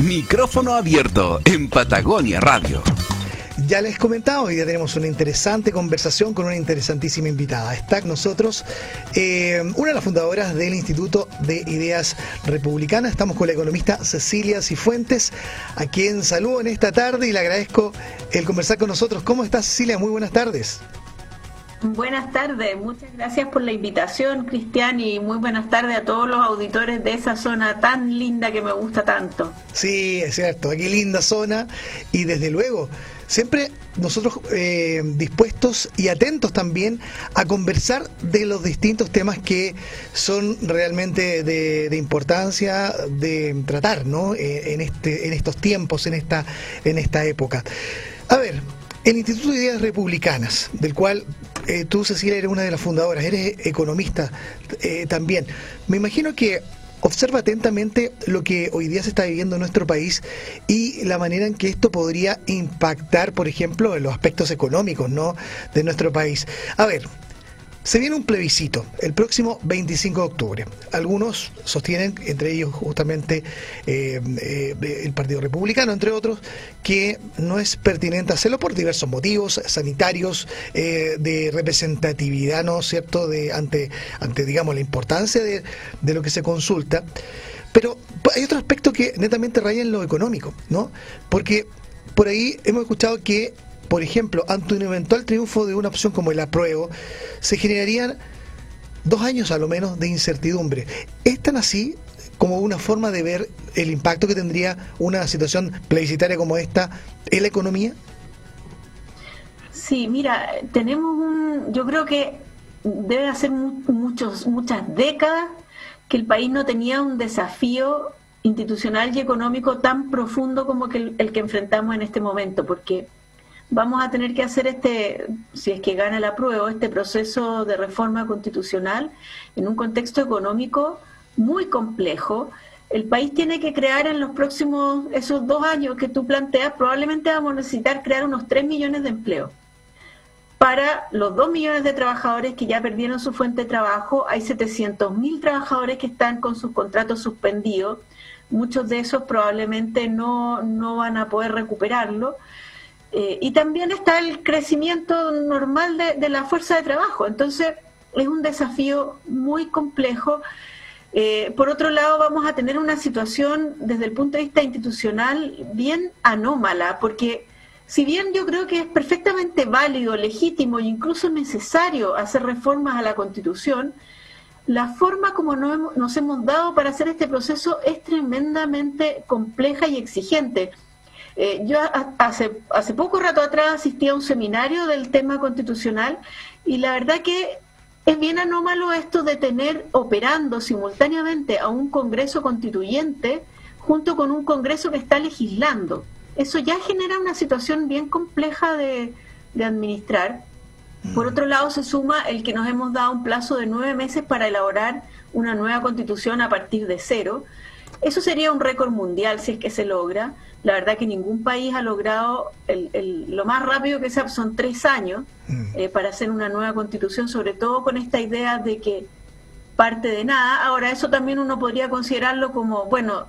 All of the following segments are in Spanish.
Micrófono abierto en Patagonia Radio. Ya les comentaba, hoy día tenemos una interesante conversación con una interesantísima invitada. Está con nosotros eh, una de las fundadoras del Instituto de Ideas Republicanas. Estamos con la economista Cecilia Cifuentes, a quien saludo en esta tarde y le agradezco el conversar con nosotros. ¿Cómo estás, Cecilia? Muy buenas tardes. Buenas tardes, muchas gracias por la invitación, Cristian, y muy buenas tardes a todos los auditores de esa zona tan linda que me gusta tanto. Sí, es cierto, aquí linda zona y desde luego siempre nosotros eh, dispuestos y atentos también a conversar de los distintos temas que son realmente de, importancia de tratar, ¿no? Eh, en este, en estos tiempos, en esta, en esta época. A ver, el Instituto de Ideas Republicanas, del cual eh, tú, Cecilia, eres una de las fundadoras, eres economista eh, también. Me imagino que observa atentamente lo que hoy día se está viviendo en nuestro país y la manera en que esto podría impactar, por ejemplo, en los aspectos económicos ¿no? de nuestro país. A ver, se viene un plebiscito el próximo 25 de octubre. Algunos sostienen, entre ellos justamente eh, eh, el Partido Republicano, entre otros, que no es pertinente hacerlo por diversos motivos sanitarios, eh, de representatividad, ¿no es cierto?, de, ante, ante, digamos, la importancia de, de lo que se consulta. Pero hay otro aspecto que netamente raya en lo económico, ¿no? Porque por ahí hemos escuchado que por ejemplo, ante un eventual triunfo de una opción como el apruebo, se generarían dos años a lo menos de incertidumbre. ¿Es tan así como una forma de ver el impacto que tendría una situación plebiscitaria como esta en la economía? Sí, mira, tenemos un, yo creo que debe hacer muchos, muchas décadas que el país no tenía un desafío institucional y económico tan profundo como el, el que enfrentamos en este momento, porque vamos a tener que hacer este, si es que gana la prueba, este proceso de reforma constitucional en un contexto económico muy complejo. El país tiene que crear en los próximos, esos dos años que tú planteas, probablemente vamos a necesitar crear unos 3 millones de empleos. Para los 2 millones de trabajadores que ya perdieron su fuente de trabajo, hay 700 mil trabajadores que están con sus contratos suspendidos. Muchos de esos probablemente no, no van a poder recuperarlo. Eh, y también está el crecimiento normal de, la fuerza de trabajo. Entonces, es un desafío muy complejo. Eh, por otro lado, vamos a tener una situación desde el punto de vista institucional bien anómala, porque si bien yo creo que es perfectamente válido, legítimo e incluso necesario hacer reformas a la Constitución, la forma como nos hemos dado para hacer este proceso es tremendamente compleja y exigente. Eh, yo hace, hace poco rato atrás asistí a un seminario del tema constitucional y la verdad que es bien anómalo esto de tener operando simultáneamente a un Congreso constituyente junto con un Congreso que está legislando. Eso ya genera una situación bien compleja de, de administrar. Por otro lado, se suma el que nos hemos dado un plazo de nueve meses para elaborar una nueva constitución a partir de cero. Eso sería un récord mundial si es que se logra. La verdad que ningún país ha logrado lo más rápido que sea, son tres años mm. eh, para hacer una nueva constitución, sobre todo con esta idea de que parte de nada. Ahora, eso también uno podría considerarlo como, bueno,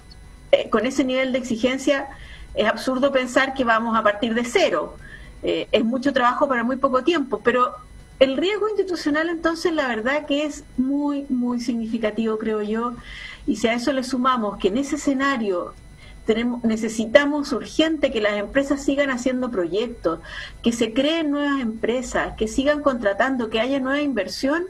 eh, con ese nivel de exigencia es absurdo pensar que vamos a partir de cero. Eh, es mucho trabajo para muy poco tiempo, pero el riesgo institucional entonces la verdad que es muy, muy significativo, creo yo. Y si a eso le sumamos que en ese escenario tenemos, necesitamos urgente que las empresas sigan haciendo proyectos, que se creen nuevas empresas, que sigan contratando, que haya nueva inversión.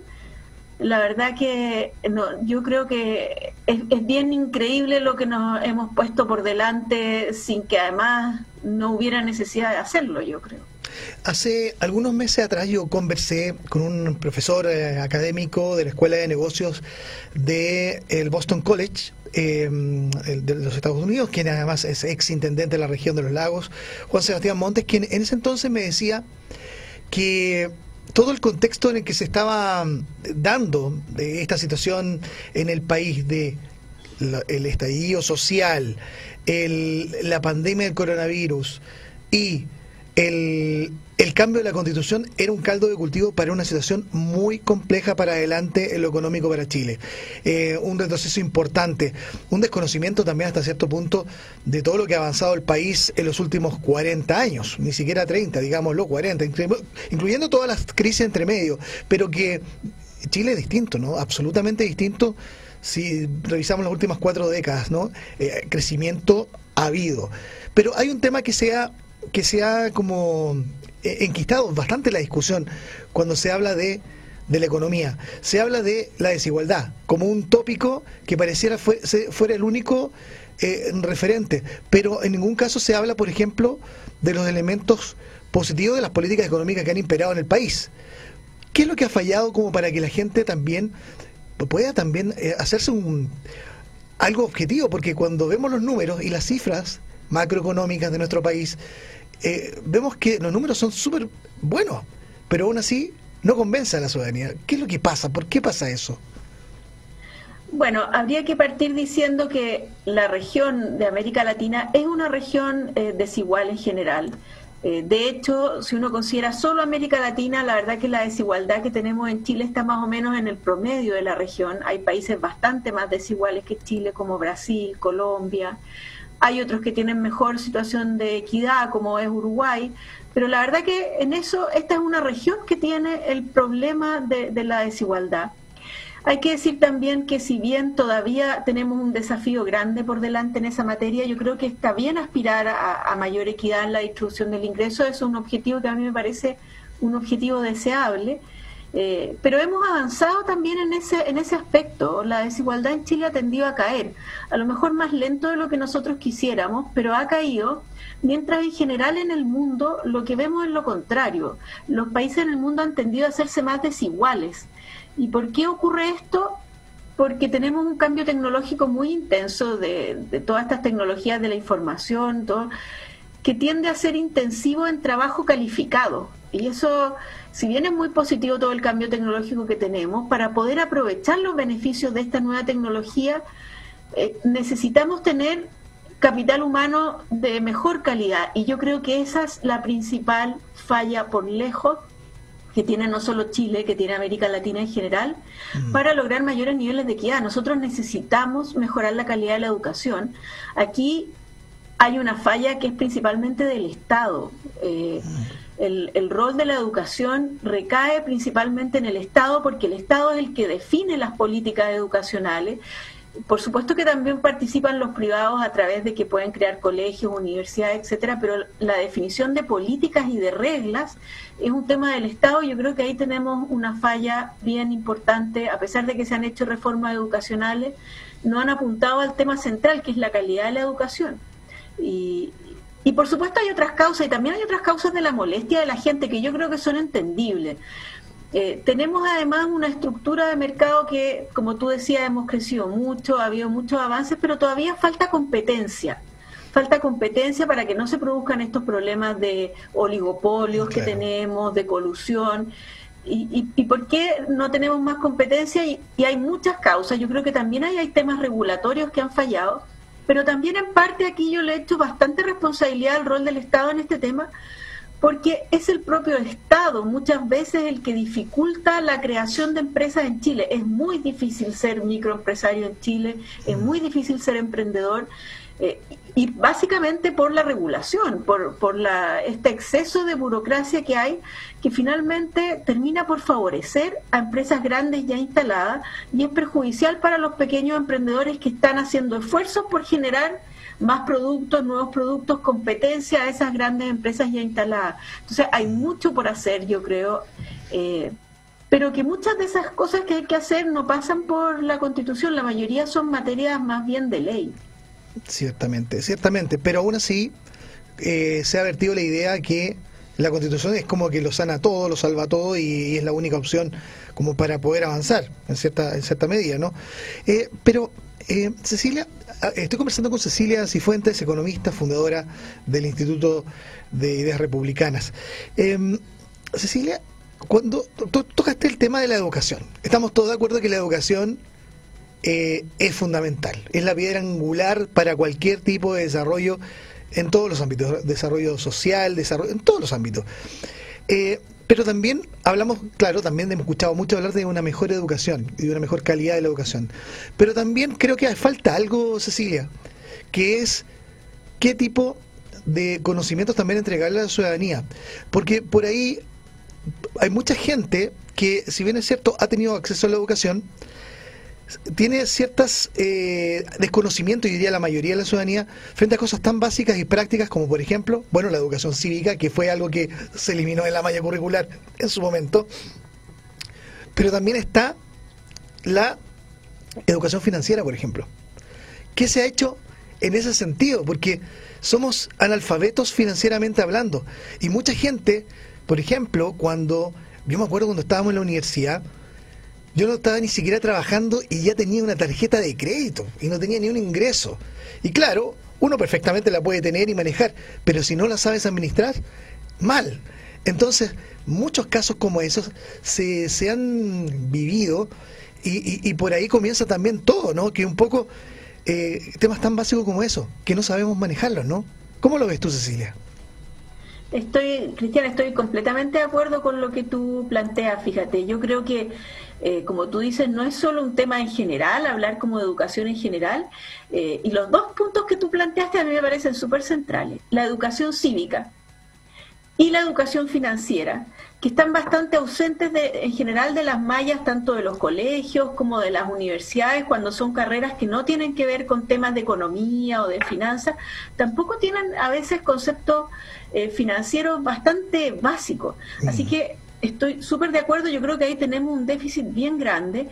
La verdad que no, yo creo que es, es bien increíble lo que nos hemos puesto por delante sin que además no hubiera necesidad de hacerlo, yo creo. Hace algunos meses atrás yo conversé con un profesor eh, académico de la Escuela de Negocios del el Boston College, eh, de los Estados Unidos, quien además es ex intendente de la región de los lagos, Juan Sebastián Montes, quien en ese entonces me decía que todo el contexto en el que se estaba dando de esta situación en el país de el estallido social, el, la pandemia del coronavirus y el, el cambio de la constitución era un caldo de cultivo para una situación muy compleja para adelante en lo económico para Chile. Eh, un retroceso importante, un desconocimiento también hasta cierto punto de todo lo que ha avanzado el país en los últimos 40 años, ni siquiera 30, digámoslo, 40, incluyendo todas las crisis entre medio, pero que Chile es distinto, ¿no? Absolutamente distinto si revisamos las últimas cuatro décadas, ¿no? Eh, crecimiento ha habido. Pero hay un tema que se ha, que se ha como eh, enquistado bastante la discusión cuando se habla de, de, la economía. Se habla de la desigualdad como un tópico que pareciera fuera el único eh, referente, pero en ningún caso se habla, por ejemplo, de los elementos positivos de las políticas económicas que han imperado en el país. ¿Qué es lo que ha fallado como para que la gente también pueda también eh, hacerse un algo objetivo? Porque cuando vemos los números y las cifras macroeconómicas de nuestro país, eh, vemos que los números son súper buenos, pero aún así no convence a la ciudadanía. ¿Qué es lo que pasa? ¿Por qué pasa eso? Bueno, habría que partir diciendo que la región de América Latina es una región eh, desigual en general. Eh, de hecho, si uno considera solo América Latina, la verdad que la desigualdad que tenemos en Chile está más o menos en el promedio de la región. Hay países bastante más desiguales que Chile, como Brasil, Colombia. Hay otros que tienen mejor situación de equidad, como es Uruguay, pero la verdad que en eso esta es una región que tiene el problema de, la desigualdad. Hay que decir también que si bien todavía tenemos un desafío grande por delante en esa materia, yo creo que está bien aspirar a, mayor equidad en la distribución del ingreso. Es un objetivo que a mí me parece un objetivo deseable. Eh, pero hemos avanzado también en ese, en ese aspecto. La desigualdad en Chile ha tendido a caer, a lo mejor más lento de lo que nosotros quisiéramos, pero ha caído, mientras en general en el mundo lo que vemos es lo contrario. Los países en el mundo han tendido a hacerse más desiguales. ¿Y por qué ocurre esto? Porque tenemos un cambio tecnológico muy intenso de, de todas estas tecnologías de la información, todo, que tiende a ser intensivo en trabajo calificado. Y eso si bien es muy positivo todo el cambio tecnológico que tenemos, para poder aprovechar los beneficios de esta nueva tecnología, eh, necesitamos tener capital humano de mejor calidad. Y yo creo que esa es la principal falla por lejos que tiene no solo Chile, que tiene América Latina en general, mm. para lograr mayores niveles de equidad. Nosotros necesitamos mejorar la calidad de la educación. Aquí hay una falla que es principalmente del Estado. Eh, mm el, rol de la educación recae principalmente en el Estado porque el Estado es el que define las políticas educacionales. Por supuesto que también participan los privados a través de que pueden crear colegios, universidades, etcétera, pero la definición de políticas y de reglas es un tema del Estado. Yo creo que ahí tenemos una falla bien importante, a pesar de que se han hecho reformas educacionales, no han apuntado al tema central, que es la calidad de la educación. Y, y por supuesto hay otras causas y también hay otras causas de la molestia de la gente que yo creo que son entendibles. Eh, tenemos además una estructura de mercado que, como tú decías, hemos crecido mucho, ha habido muchos avances, pero todavía falta competencia. Falta competencia para que no se produzcan estos problemas de oligopolios que tenemos, de colusión. Y, y, por qué no tenemos más competencia? Y, y, hay muchas causas. Yo creo que también hay, hay temas regulatorios que han fallado pero también en parte aquí yo le he hecho bastante responsabilidad al rol del Estado en este tema, porque es el propio Estado muchas veces el que dificulta la creación de empresas en Chile. Es muy difícil ser microempresario en Chile, es muy difícil ser emprendedor. Eh, y básicamente por la regulación, por, por la, este exceso de burocracia que hay, que finalmente termina por favorecer a empresas grandes ya instaladas y es perjudicial para los pequeños emprendedores que están haciendo esfuerzos por generar más productos, nuevos productos, competencia a esas grandes empresas ya instaladas. Entonces hay mucho por hacer, yo creo. Eh, pero que muchas de esas cosas que hay que hacer no pasan por la constitución, la mayoría son materias más bien de ley. Ciertamente, ciertamente, pero aún así eh, se ha vertido la idea que la constitución es como que lo sana todo, lo salva todo y, es la única opción como para poder avanzar en cierta, en cierta medida, ¿no? Eh, pero, eh, Cecilia, ah, estoy conversando con Cecilia Cifuentes, economista, fundadora del Instituto de Ideas Republicanas. Em, Cecilia, cuando tocaste el tema de la educación, estamos todos de acuerdo que la educación eh, es fundamental. Es la piedra angular para cualquier tipo de desarrollo en todos los ámbitos, desarrollo social, desarrollo, en todos los ámbitos. Eh, pero también hablamos, claro, también hemos escuchado mucho hablar de una mejor educación y de una mejor calidad de la educación. Pero también creo que falta algo, Cecilia, que es qué tipo de conocimientos también entregarle a la ciudadanía. Porque por ahí hay mucha gente que, si bien es cierto, ha tenido acceso a la educación, tiene ciertos eh, desconocimientos, y diría la mayoría de la ciudadanía, frente a cosas tan básicas y prácticas como, por ejemplo, bueno, la educación cívica, que fue algo que se eliminó de la malla curricular en su momento, pero también está la educación financiera, por ejemplo. ¿Qué se ha hecho en ese sentido? Porque somos analfabetos financieramente hablando, y mucha gente, por ejemplo, cuando, yo me acuerdo cuando estábamos en la universidad, yo no estaba ni siquiera trabajando y ya tenía una tarjeta de crédito y no tenía ni un ingreso. Y claro, uno perfectamente la puede tener y manejar, pero si no la sabes administrar, mal. Entonces, muchos casos como esos se, se han vivido y, por ahí comienza también todo, ¿no? Que un poco eh, temas tan básicos como eso, que no sabemos manejarlos, ¿no? ¿Cómo lo ves tú, Cecilia? Estoy, Cristian, estoy completamente de acuerdo con lo que tú planteas, fíjate. Yo creo que eh, como tú dices, no es solo un tema en general, hablar como de educación en general, eh, y los dos puntos que tú planteaste a mí me parecen súper centrales, la educación cívica y la educación financiera, que están bastante ausentes de, en general de las mallas, tanto de los colegios como de las universidades, cuando son carreras que no tienen que ver con temas de economía o de finanzas, tampoco tienen a veces conceptos eh, financieros bastante básicos. Así mm. que estoy súper de acuerdo, yo creo que ahí tenemos un déficit bien grande.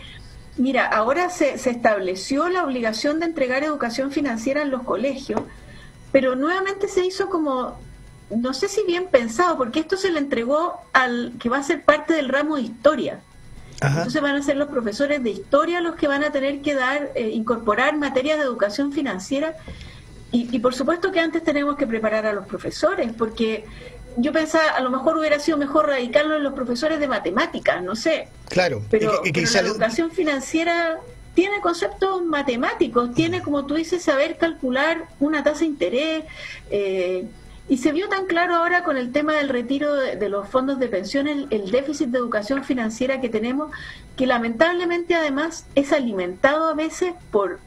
Mira, ahora se, se estableció la obligación de entregar educación financiera en los colegios, pero nuevamente se hizo como, no sé si bien pensado, porque esto se le entregó al que va a ser parte del ramo de historia. Entonces van a ser los profesores de historia los que van a tener que dar, eh, incorporar materias de educación financiera. Y, y, por supuesto que antes tenemos que preparar a los profesores, porque yo pensaba, a lo mejor hubiera sido mejor radicarlo en los profesores de matemáticas, no sé. Claro, pero, la educación financiera tiene conceptos matemáticos, tiene, como tú dices, saber calcular una tasa de interés. Eh, y se vio tan claro ahora con el tema del retiro de, los fondos de pensión, el, déficit de educación financiera que tenemos, que lamentablemente además es alimentado a veces por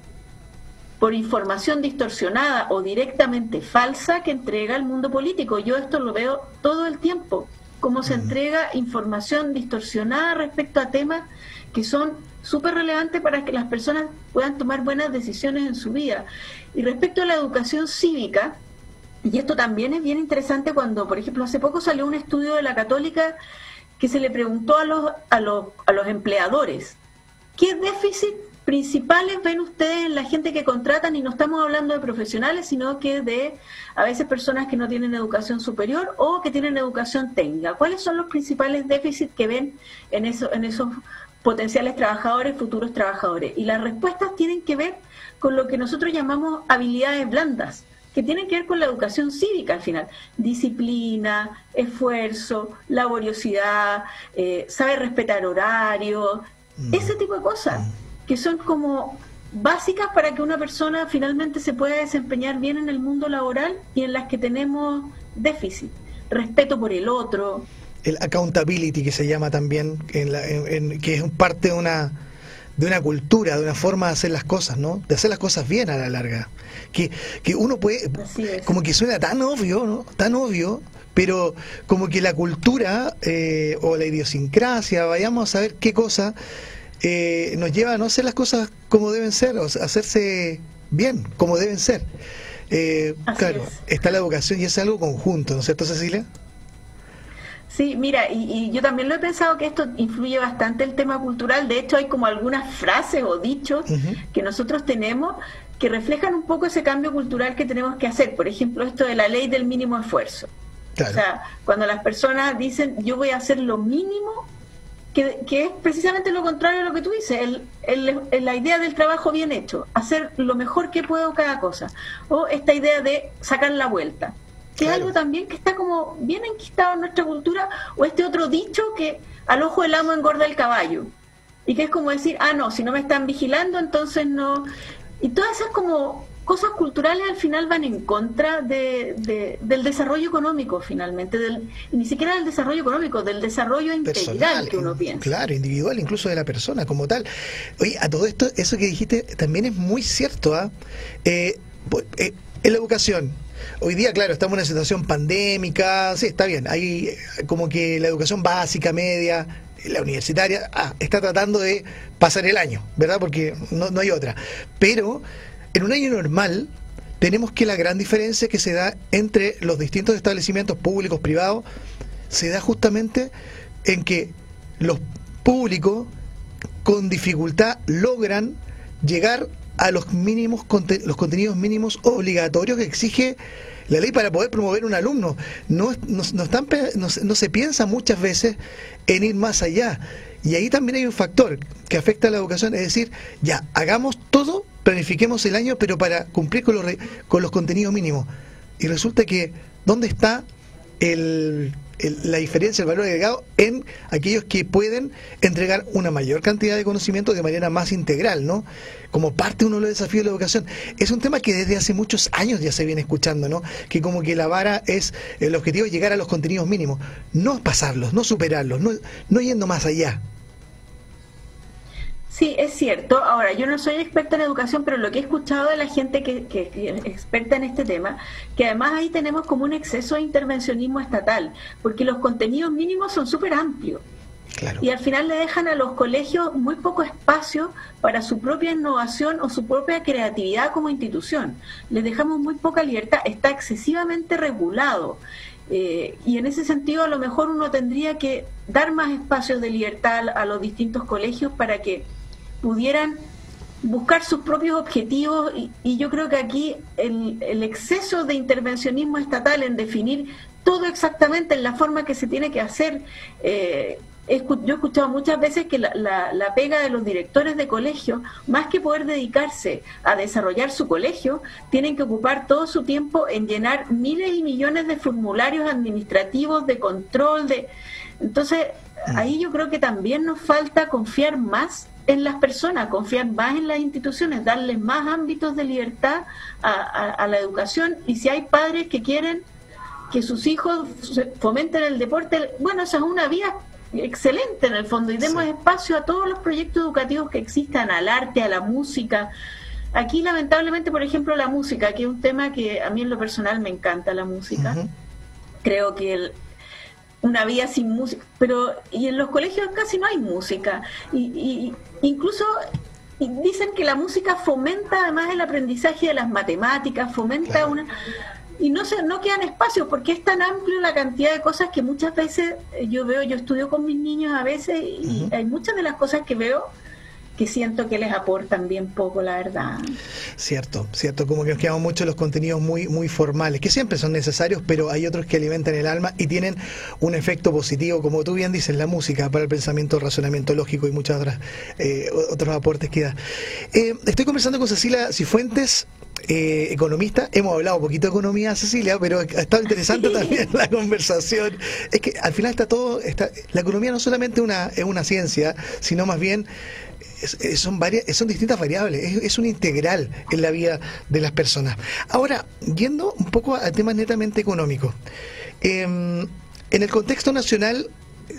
por información distorsionada o directamente falsa que entrega el mundo político. Yo esto lo veo todo el tiempo, cómo se entrega información distorsionada respecto a temas que son súper relevantes para que las personas puedan tomar buenas decisiones en su vida. Y respecto a la educación cívica, y esto también es bien interesante cuando, por ejemplo, hace poco salió un estudio de la católica que se le preguntó a los, a los, a los empleadores, ¿qué déficit principales ven ustedes la gente que contratan y no estamos hablando de profesionales, sino que de a veces personas que no tienen educación superior o que tienen educación técnica? ¿Cuáles son los principales déficits que ven en, eso, en esos potenciales trabajadores, futuros trabajadores? Y las respuestas tienen que ver con lo que nosotros llamamos habilidades blandas que tienen que ver con la educación cívica al final. Disciplina, esfuerzo, laboriosidad, eh, saber respetar horarios, mm. ese tipo de cosas. Mm que son como básicas para que una persona finalmente se pueda desempeñar bien en el mundo laboral y en las que tenemos déficit, respeto por el otro. El accountability que se llama también, en que es parte de una de una cultura, de una forma de hacer las cosas, ¿no? De hacer las cosas bien a la larga. Que, que uno puede, como que suena tan obvio, ¿no? Tan obvio, pero como que la cultura eh, o la idiosincrasia, vayamos a ver qué cosa eh, nos lleva a no hacer las cosas como deben ser, o hacerse bien, como deben ser. Eh, claro, está la educación y es algo conjunto, ¿no es cierto, Cecilia? Sí, mira, y, yo también lo he pensado que esto influye bastante el tema cultural. De hecho, hay como algunas frases o dichos que nosotros tenemos que reflejan un poco ese cambio cultural que tenemos que hacer. Por ejemplo, esto de la ley del mínimo esfuerzo. O sea, cuando las personas dicen yo voy a hacer lo mínimo que, es precisamente lo contrario a lo que tú dices, el, la idea del trabajo bien hecho, hacer lo mejor que puedo cada cosa, o esta idea de sacar la vuelta, que es algo también que está como bien enquistado en nuestra cultura, o este otro dicho que al ojo del amo engorda el caballo, y que es como decir, ah, no, si no me están vigilando, entonces no... Y todas esas como cosas culturales al final van en contra de, del desarrollo económico, finalmente, del, ni siquiera del desarrollo económico, del desarrollo integral que uno piensa. Claro, individual, incluso de la persona como tal. Oye, a todo esto, eso que dijiste también es muy cierto. ¿ah? Eh, eh, en la educación, Hoy día, claro, estamos en una situación pandémica, sí, está bien, hay como que la educación básica, media, la universitaria, ah, está tratando de pasar el año, ¿verdad? Porque no, no hay otra. Pero en un año normal, tenemos que la gran diferencia que se da entre los distintos establecimientos públicos, privados, se da justamente en que los públicos con dificultad logran llegar a los mínimos los contenidos mínimos obligatorios que exige la ley para poder promover un alumno. No, no, están, no, se piensa muchas veces en ir más allá. Y ahí también hay un factor que afecta a la educación, es decir, ya, hagamos todo, planifiquemos el año, pero para cumplir con los, con los contenidos mínimos. Y resulta que, ¿dónde está el la diferencia, el valor agregado en aquellos que pueden entregar una mayor cantidad de conocimiento de manera más integral, ¿no? Como parte uno de los desafíos de la educación. Es un tema que desde hace muchos años ya se viene escuchando, ¿no? Que como que la vara es el objetivo de llegar a los contenidos mínimos, no pasarlos, no superarlos, no, no yendo más allá. Sí, es cierto. Ahora, yo no soy experta en educación, pero lo que he escuchado de la gente que, que, es experta en este tema, que además ahí tenemos como un exceso de intervencionismo estatal, porque los contenidos mínimos son súper amplios. Y al final le dejan a los colegios muy poco espacio para su propia innovación o su propia creatividad como institución. Les dejamos muy poca libertad, está excesivamente regulado. Eh, y en ese sentido a lo mejor uno tendría que dar más espacios de libertad a los distintos colegios para que pudieran buscar sus propios objetivos y, yo creo que aquí el, el, exceso de intervencionismo estatal en definir todo exactamente en la forma que se tiene que hacer. Eh, yo he escuchado muchas veces que la, la, pega de los directores de colegio, más que poder dedicarse a desarrollar su colegio, tienen que ocupar todo su tiempo en llenar miles y millones de formularios administrativos de control. de Entonces, mm. ahí yo creo que también nos falta confiar más en las personas, confiar más en las instituciones, darles más ámbitos de libertad a, la educación y si hay padres que quieren que sus hijos fomenten el deporte, bueno, esa es una vía excelente en el fondo y demos espacio a todos los proyectos educativos que existan, al arte, a la música. Aquí lamentablemente, por ejemplo, la música, que es un tema que a mí en lo personal me encanta la música. Creo que el, una vida sin música, pero y en los colegios casi no hay música. Y, incluso dicen que la música fomenta además el aprendizaje de las matemáticas, fomenta una y no se no quedan espacios porque es tan amplio la cantidad de cosas que muchas veces yo veo, yo estudio con mis niños a veces y hay muchas de las cosas que veo que siento que les aportan bien poco, la verdad. Cierto, cierto, como que nos quedamos mucho los contenidos muy, muy formales, que siempre son necesarios, pero hay otros que alimentan el alma y tienen un efecto positivo, como tú bien dices, la música, para el pensamiento, razonamiento lógico y muchos otras, eh, otros aportes que da. Eh, estoy conversando con Cecilia Cifuentes, eh, economista. Hemos hablado un poquito de economía, Cecilia, pero ha estado interesante también la conversación. Es que al final está todo, está, la economía no solamente una, es una ciencia, sino más bien son, varias, son distintas variables, es, un integral en la vida de las personas. Ahora, yendo un poco a temas netamente económicos, em, en el contexto nacional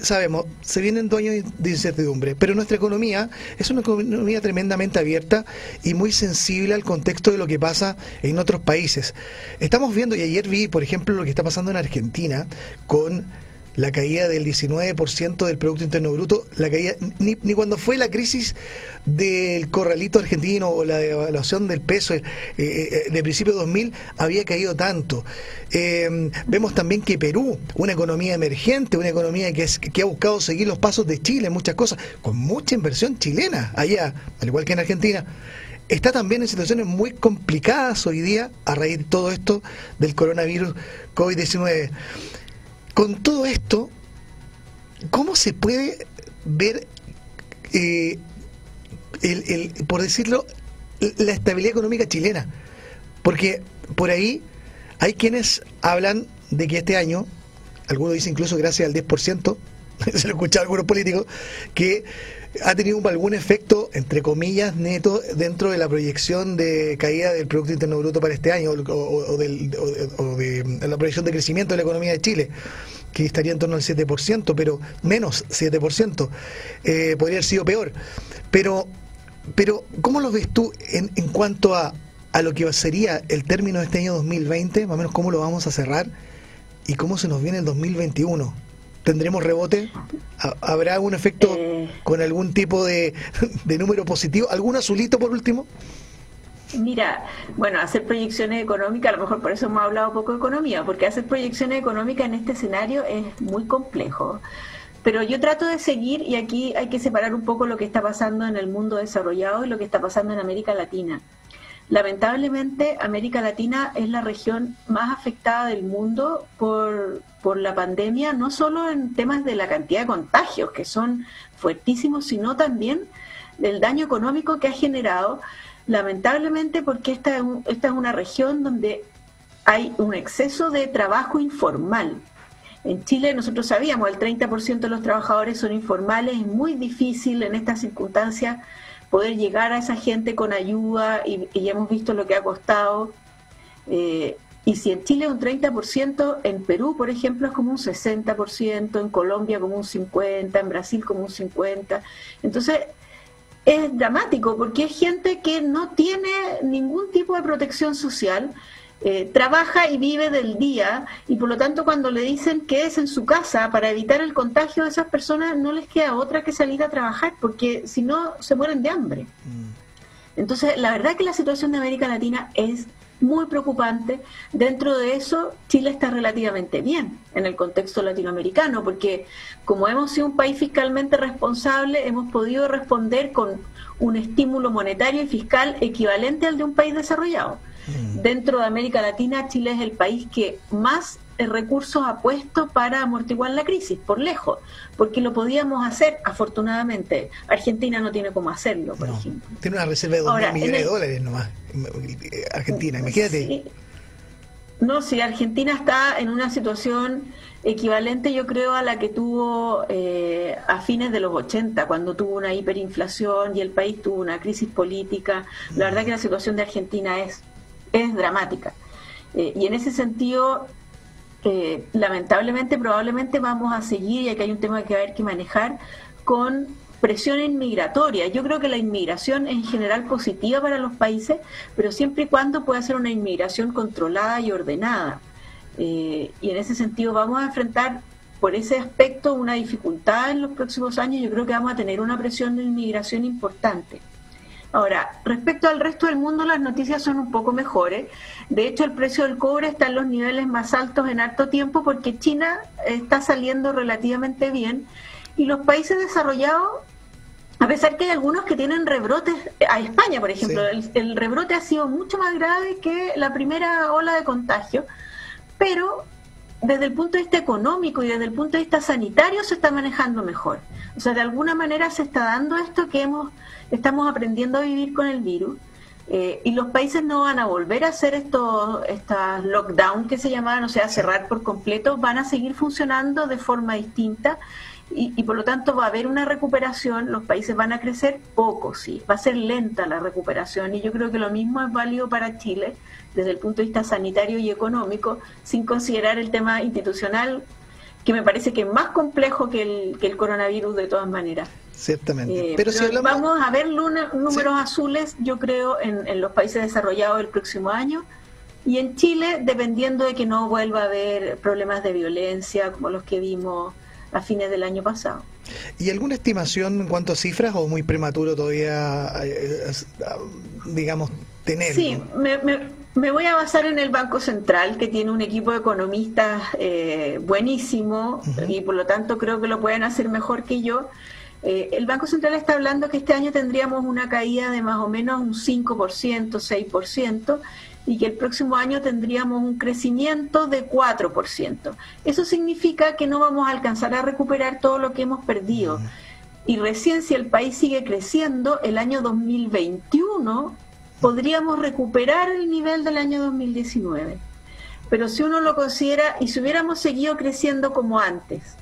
sabemos, se vienen dos años de incertidumbre, pero nuestra economía es una economía tremendamente abierta y muy sensible al contexto de lo que pasa en otros países. Estamos viendo, y ayer vi, por ejemplo, lo que está pasando en Argentina con la caída del 19% del Producto Interno Bruto, la caída, ni, cuando fue la crisis del corralito argentino o la devaluación del peso eh, eh, de principio de 2000 había caído tanto. Eh, vemos también que Perú, una economía emergente, una economía que, es, que ha buscado seguir los pasos de Chile en muchas cosas, con mucha inversión chilena allá, al igual que en Argentina está también en situaciones muy complicadas hoy día a raíz de todo esto del coronavirus COVID-19. Con todo esto, ¿cómo se puede ver, eh, el, por decirlo, la estabilidad económica chilena? Porque por ahí hay quienes hablan de que este año, algunos dicen incluso gracias al 10%, se lo he escuchado a algunos políticos, que ha tenido algún efecto, entre comillas, neto dentro de la proyección de caída del Producto Interno Bruto para este año o, de, la proyección de crecimiento de la economía de Chile que estaría en torno al 7%, pero menos 7%. Eh, podría haber sido peor. Pero, pero ¿cómo lo ves tú en, en cuanto a, a lo que sería el término de este año 2020? Más o menos cómo lo vamos a cerrar y cómo se nos viene el 2021. ¿Tendremos rebote? ¿Habrá algún efecto eh. con algún tipo de, de número positivo? ¿Algún azulito por último? Mira, bueno, hacer proyecciones económicas, a lo mejor por eso hemos hablado poco de economía, porque hacer proyecciones económicas en este escenario es muy complejo. Pero yo trato de seguir, y aquí hay que separar un poco lo que está pasando en el mundo desarrollado y lo que está pasando en América Latina. Lamentablemente, América Latina es la región más afectada del mundo por, por la pandemia, no solo en temas de la cantidad de contagios, que son fuertísimos, sino también del daño económico que ha generado lamentablemente porque esta, esta es una región donde hay un exceso de trabajo informal. En Chile nosotros sabíamos, el 30% de los trabajadores son informales, es muy difícil en estas circunstancias poder llegar a esa gente con ayuda y, ya hemos visto lo que ha costado. Eh, y si en Chile un 30%, en Perú, por ejemplo, es como un 60%, en Colombia como un 50%, en Brasil como un 50%. Entonces, es dramático porque es gente que no tiene ningún tipo de protección social, eh, trabaja y vive del día y por lo tanto cuando le dicen que es en su casa para evitar el contagio de esas personas no les queda otra que salir a trabajar porque si no se mueren de hambre. Mm. Entonces la verdad que la situación de América Latina es muy preocupante. Dentro de eso, Chile está relativamente bien en el contexto latinoamericano, porque como hemos sido un país fiscalmente responsable, hemos podido responder con un estímulo monetario y fiscal equivalente al de un país desarrollado. Mm. Dentro de América Latina, Chile es el país que más recursos ha puesto para amortiguar la crisis, por lejos, porque lo podíamos hacer, afortunadamente. Argentina no tiene cómo hacerlo, por ejemplo. Tiene una reserva de 2 millones de dólares nomás. Argentina, imagínate. No, si Argentina está en una situación equivalente, yo creo, a la que tuvo eh, a fines de los 80, cuando tuvo una hiperinflación y el país tuvo una crisis política. La verdad que la situación de Argentina es, es dramática. Eh, y en ese sentido, eh, lamentablemente, probablemente vamos a seguir, y aquí hay un tema que va a haber que manejar, con presión inmigratoria. Yo creo que la inmigración es en general positiva para los países, pero siempre y cuando pueda ser una inmigración controlada y ordenada. Eh, y en ese sentido vamos a enfrentar por ese aspecto una dificultad en los próximos años. Yo creo que vamos a tener una presión de inmigración importante. Ahora, respecto al resto del mundo, las noticias son un poco mejores. De hecho, el precio del cobre está en los niveles más altos en harto tiempo porque China está saliendo relativamente bien. Y los países desarrollados, a pesar que hay algunos que tienen rebrotes, a España, por ejemplo, el, rebrote ha sido mucho más grave que la primera ola de contagio, pero desde el punto de vista económico y desde el punto de vista sanitario se está manejando mejor. O sea, de alguna manera se está dando esto que hemos estamos aprendiendo a vivir con el virus. Eh, y los países no van a volver a hacer estos estas lockdown que se llamaban, o sea, cerrar por completo, van a seguir funcionando de forma distinta y, por lo tanto va a haber una recuperación, los países van a crecer poco, sí, va a ser lenta la recuperación y yo creo que lo mismo es válido para Chile desde el punto de vista sanitario y económico, sin considerar el tema institucional, que me parece que es más complejo que el, que el coronavirus de todas maneras. Ciertamente. Eh, pero, si vamos a ver números azules, yo creo, en, en los países desarrollados el próximo año. Y en Chile, dependiendo de que no vuelva a haber problemas de violencia como los que vimos a fines del año pasado. ¿Y alguna estimación en cuanto a cifras o muy prematuro todavía, eh, digamos, tener? Sí, me, me, voy a basar en el Banco Central, que tiene un equipo de economistas eh, buenísimo y por lo tanto creo que lo pueden hacer mejor que yo. Eh, el Banco Central está hablando que este año tendríamos una caída de más o menos un 5%, 6%, y que el próximo año tendríamos un crecimiento de 4%. Eso significa que no vamos a alcanzar a recuperar todo lo que hemos perdido. Y recién si el país sigue creciendo, el año 2021 podríamos recuperar el nivel del año 2019. Pero si uno lo considera, y si hubiéramos seguido creciendo como antes,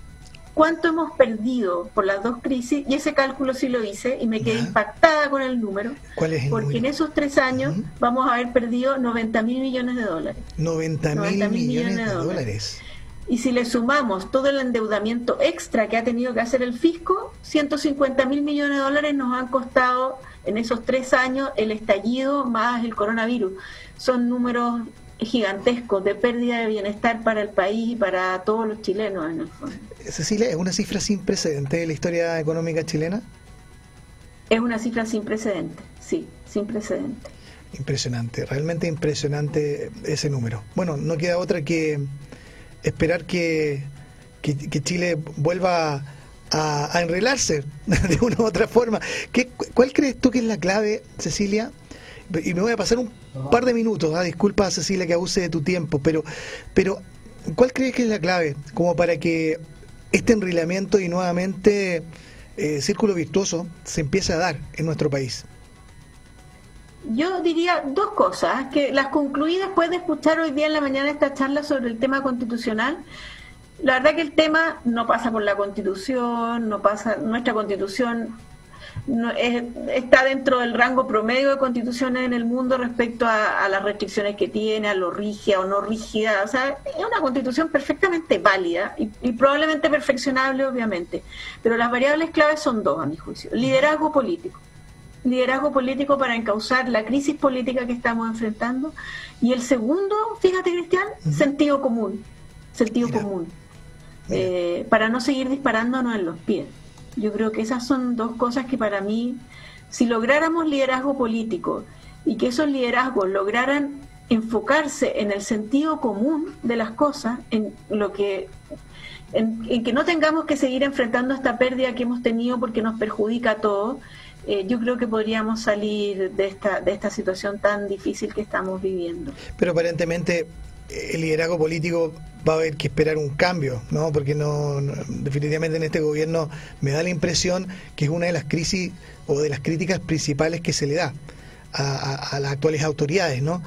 cuánto hemos perdido por las dos crisis, y ese cálculo sí lo hice y me quedé impactada con el número. ¿Cuál es el porque en esos tres años vamos a haber perdido 90 mil millones de dólares. 90 mil millones, de dólares. Y si le sumamos todo el endeudamiento extra que ha tenido que hacer el fisco, 150 mil millones de dólares nos han costado en esos tres años el estallido más el coronavirus. Son números gigantescos de pérdida de bienestar para el país y para todos los chilenos en el fondo. Cecilia, ¿es una cifra sin precedente de la historia económica chilena? Es una cifra sin precedente, sí, sin precedente. Impresionante, realmente impresionante ese número. Bueno, no queda otra que esperar que, que, Chile vuelva a, a, enrelarse de una u otra forma. ¿Qué, ¿Cuál crees tú que es la clave, Cecilia? Y me voy a pasar un par de minutos, ¿ah? disculpa Cecilia que abuse de tu tiempo, pero, pero ¿cuál crees que es la clave como para que este enrilamiento y nuevamente eh, círculo virtuoso se empiece a dar en nuestro país? Yo diría dos cosas, que las concluí después de escuchar hoy día en la mañana esta charla sobre el tema constitucional. La verdad que el tema no pasa por la constitución, no pasa, nuestra constitución no, está dentro del rango promedio de constituciones en el mundo respecto a, las restricciones que tiene, a lo rígida o no rígida. O sea, es una constitución perfectamente válida y, y, probablemente perfeccionable, obviamente. Pero las variables claves son dos, a mi juicio. Liderazgo político liderazgo político para encauzar la crisis política que estamos enfrentando. Y el segundo, fíjate Cristian, sentido común, sentido común, eh, para no seguir disparándonos en los pies. Yo creo que esas son dos cosas que para mí, si lográramos liderazgo político y que esos liderazgos lograran enfocarse en el sentido común de las cosas, en lo que en, que no tengamos que seguir enfrentando esta pérdida que hemos tenido porque nos perjudica a todos, eh, yo creo que podríamos salir de esta, de esta situación tan difícil que estamos viviendo. Pero aparentemente el liderazgo político va a haber que esperar un cambio, ¿no? Porque no, definitivamente en este gobierno me da la impresión que es una de las crisis o de las críticas principales que se le da a, las actuales autoridades, ¿no?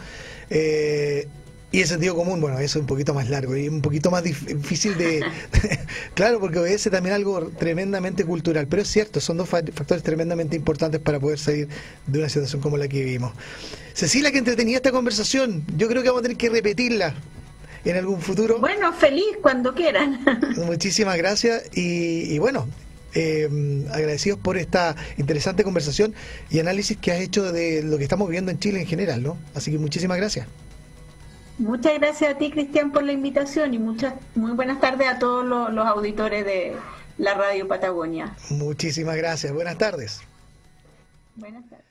Eh, y el sentido común, bueno, eso es un poquito más largo y un poquito más difícil de... claro, porque obedece también algo tremendamente cultural, pero es cierto, son dos factores tremendamente importantes para poder salir de una situación como la que vivimos. Cecilia, que entretenía esta conversación, yo creo que vamos a tener que repetirla en algún futuro. Bueno, feliz cuando quieran. Muchísimas gracias y, bueno, eh, agradecidos por esta interesante conversación y análisis que has hecho de lo que estamos viviendo en Chile en general, ¿no? Así que muchísimas gracias. Muchas gracias a ti, Cristian, por la invitación y muchas muy buenas tardes a todos los, los auditores de la Radio Patagonia. Muchísimas gracias. Buenas tardes. Buenas tardes.